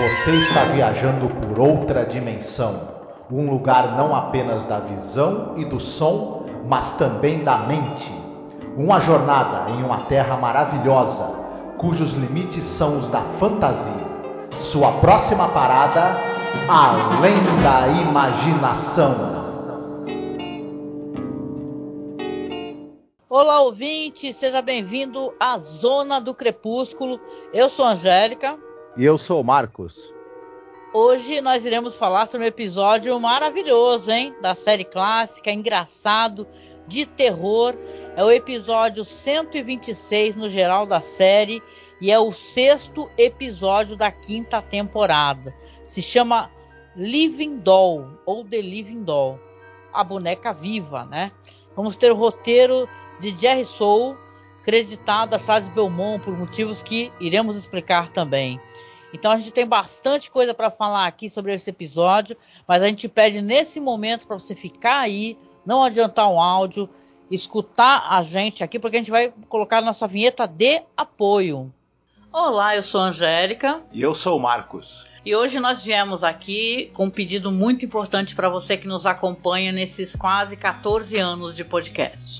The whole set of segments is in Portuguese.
Você está viajando por outra dimensão, um lugar não apenas da visão e do som, mas também da mente. Uma jornada em uma terra maravilhosa, cujos limites são os da fantasia. Sua próxima parada, além da imaginação. Olá, ouvinte, seja bem-vindo à Zona do Crepúsculo. Eu sou Angélica. E eu sou o Marcos. Hoje nós iremos falar sobre um episódio maravilhoso, hein? Da série clássica, engraçado, de terror. É o episódio 126 no geral da série e é o sexto episódio da quinta temporada. Se chama Living Doll ou The Living Doll, a boneca viva, né? Vamos ter o roteiro de Jerry Soule, creditado a Charles Belmont por motivos que iremos explicar também. Então a gente tem bastante coisa para falar aqui sobre esse episódio, mas a gente pede nesse momento para você ficar aí, não adiantar o áudio, escutar a gente aqui, porque a gente vai colocar a nossa vinheta de apoio. Olá, eu sou a Angélica. E eu sou o Marcos. E hoje nós viemos aqui com um pedido muito importante para você que nos acompanha nesses quase 14 anos de podcast.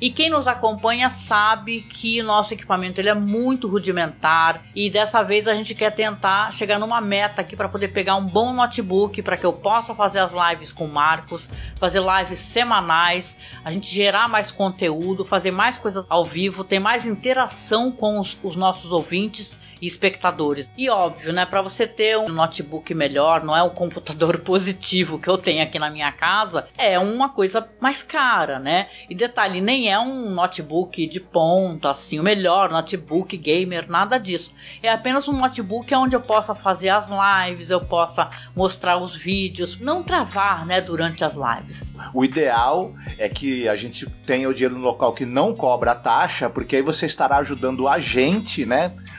E quem nos acompanha sabe que nosso equipamento ele é muito rudimentar e dessa vez a gente quer tentar chegar numa meta aqui para poder pegar um bom notebook para que eu possa fazer as lives com o Marcos, fazer lives semanais, a gente gerar mais conteúdo, fazer mais coisas ao vivo, ter mais interação com os, os nossos ouvintes e espectadores. E óbvio, né, para você ter um notebook melhor, não é o computador positivo que eu tenho aqui na minha casa, é uma coisa mais cara, né? E detalhe, nem é um notebook de ponta, assim, o melhor notebook gamer, nada disso. É apenas um notebook onde eu possa fazer as lives, eu possa mostrar os vídeos, não travar, né, durante as lives. O ideal é que a gente tenha o dinheiro no local que não cobra a taxa, porque aí você estará ajudando a gente, né,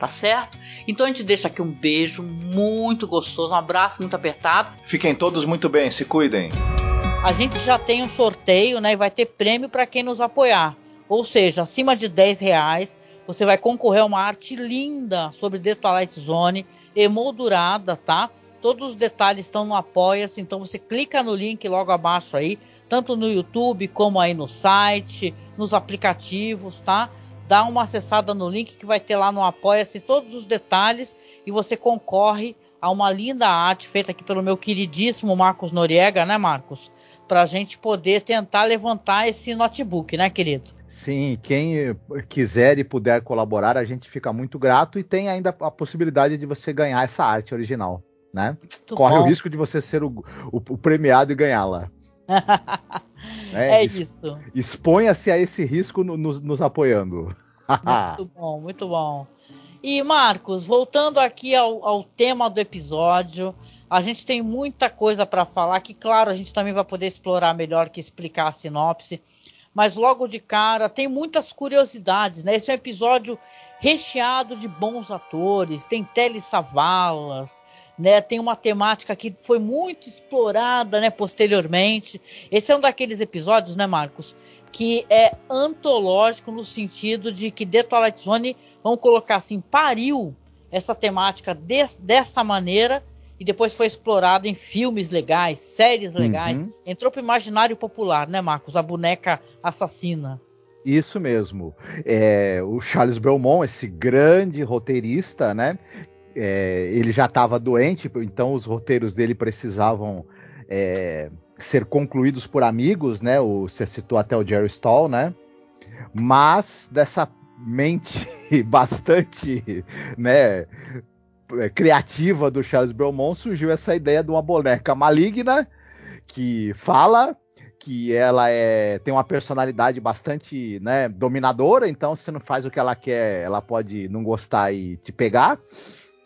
tá certo? Então a gente deixa aqui um beijo muito gostoso, um abraço muito apertado. Fiquem todos muito bem, se cuidem. A gente já tem um sorteio, né? E vai ter prêmio para quem nos apoiar. Ou seja, acima de 10 reais, você vai concorrer a uma arte linda sobre The Twilight Zone, emoldurada, tá? Todos os detalhes estão no Apoia-se, então você clica no link logo abaixo aí, tanto no YouTube como aí no site, nos aplicativos, tá? Dá uma acessada no link que vai ter lá no Apoia-se todos os detalhes e você concorre a uma linda arte feita aqui pelo meu queridíssimo Marcos Noriega, né, Marcos? Para a gente poder tentar levantar esse notebook, né, querido? Sim, quem quiser e puder colaborar, a gente fica muito grato e tem ainda a possibilidade de você ganhar essa arte original, né? Muito Corre bom. o risco de você ser o, o, o premiado e ganhá-la. É, é isso. Exponha-se a esse risco no, nos, nos apoiando. muito bom, muito bom. E Marcos, voltando aqui ao, ao tema do episódio, a gente tem muita coisa para falar que, claro, a gente também vai poder explorar melhor que explicar a sinopse. Mas logo de cara tem muitas curiosidades, né? Esse é um episódio recheado de bons atores, tem Telly Savalas, né? Tem uma temática que foi muito explorada, né, posteriormente. Esse é um daqueles episódios, né, Marcos, que é antológico no sentido de que The Twilight Zone, vamos colocar assim, pariu essa temática de, dessa maneira e depois foi explorado em filmes legais, séries legais. Uhum. Entrou para o imaginário popular, né, Marcos? A boneca assassina. Isso mesmo. É, o Charles Belmont, esse grande roteirista, né? É, ele já estava doente, então os roteiros dele precisavam é, ser concluídos por amigos, né? O, você citou até o Jerry Stall, né? Mas dessa mente bastante, né? é, criativa do Charles Belmont surgiu essa ideia de uma boneca maligna que fala, que ela é, tem uma personalidade bastante né, dominadora, então se não faz o que ela quer, ela pode não gostar e te pegar,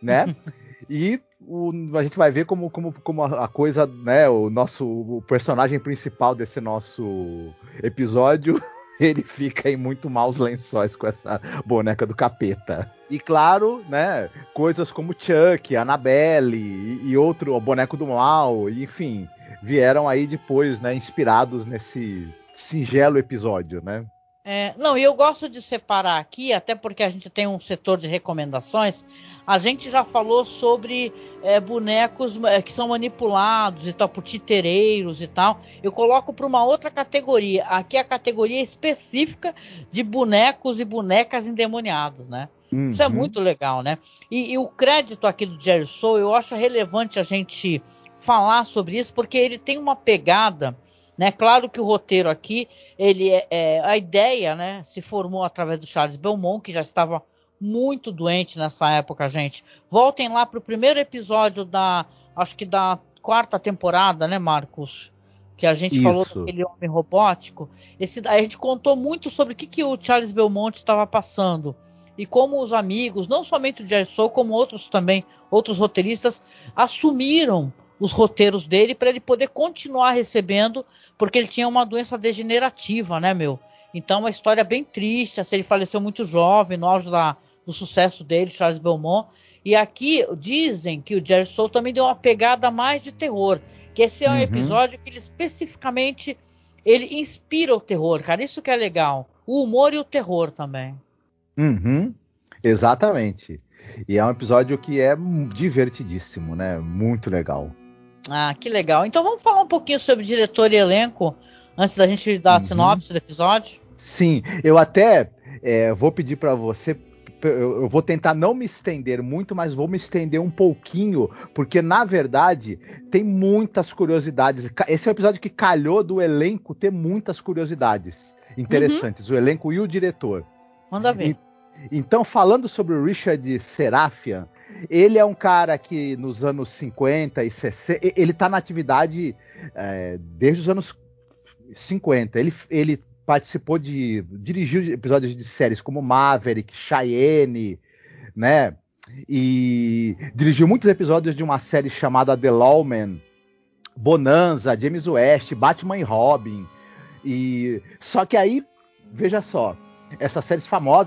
né? e o, a gente vai ver como, como, como a, coisa, né, o nosso o personagem principal desse nosso episódio ele fica em muito maus lençóis com essa boneca do capeta. E claro, né, coisas como Chuck, Annabelle e, e outro, o boneco do mal, enfim, vieram aí depois, né, inspirados nesse singelo episódio, né? É, não, e eu gosto de separar aqui, até porque a gente tem um setor de recomendações. A gente já falou sobre é, bonecos é, que são manipulados e tal, por titereiros e tal. Eu coloco para uma outra categoria. Aqui é a categoria específica de bonecos e bonecas endemoniados, né? Uhum. Isso é uhum. muito legal, né? E, e, o crédito aqui do Jerry Soul, eu acho relevante a gente falar sobre isso, porque ele tem uma pegada né? Claro que o roteiro aqui, ele é, é, a ideia, né, se formou através do Charles Belmont, que já estava muito doente nessa época, gente. Voltem lá para o primeiro episódio da, acho que da quarta temporada, né, Marcos? Que a gente Isso. falou daquele homem robótico. Esse, a gente contou muito sobre o que, que o Charles Belmont estava passando e como os amigos, não somente o Jerry Soul, como outros também, outros roteiristas, assumiram os roteiros dele para ele poder continuar recebendo, porque ele tinha uma doença degenerativa, né, meu? Então, uma história bem triste. Assim, ele faleceu muito jovem, no auge da, do sucesso dele, Charles Belmont. E aqui dizem que o Jerry Soul também deu uma pegada mais de terror. Que esse é um uhum. episódio que ele especificamente ele inspira o terror, cara. Isso que é legal. O humor e o terror também. Uhum. Exatamente. E é um episódio que é divertidíssimo, né? Muito legal. Ah, que legal. Então vamos falar um pouquinho sobre diretor e elenco antes da gente dar a uhum. sinopse do episódio? Sim, eu até é, vou pedir para você. Eu vou tentar não me estender muito, mas vou me estender um pouquinho, porque na verdade tem muitas curiosidades. Esse é o episódio que calhou do elenco ter muitas curiosidades interessantes, uhum. o elenco e o diretor. Manda ver. E, então, falando sobre o Richard Serafian, ele é um cara que nos anos 50 e 60, ele está na atividade é, desde os anos 50. Ele, ele participou de. dirigiu episódios de séries como Maverick, Cheyenne, né? E dirigiu muitos episódios de uma série chamada The Lawman, Bonanza, James West, Batman e Robin. E só que aí, veja só, essas séries famosas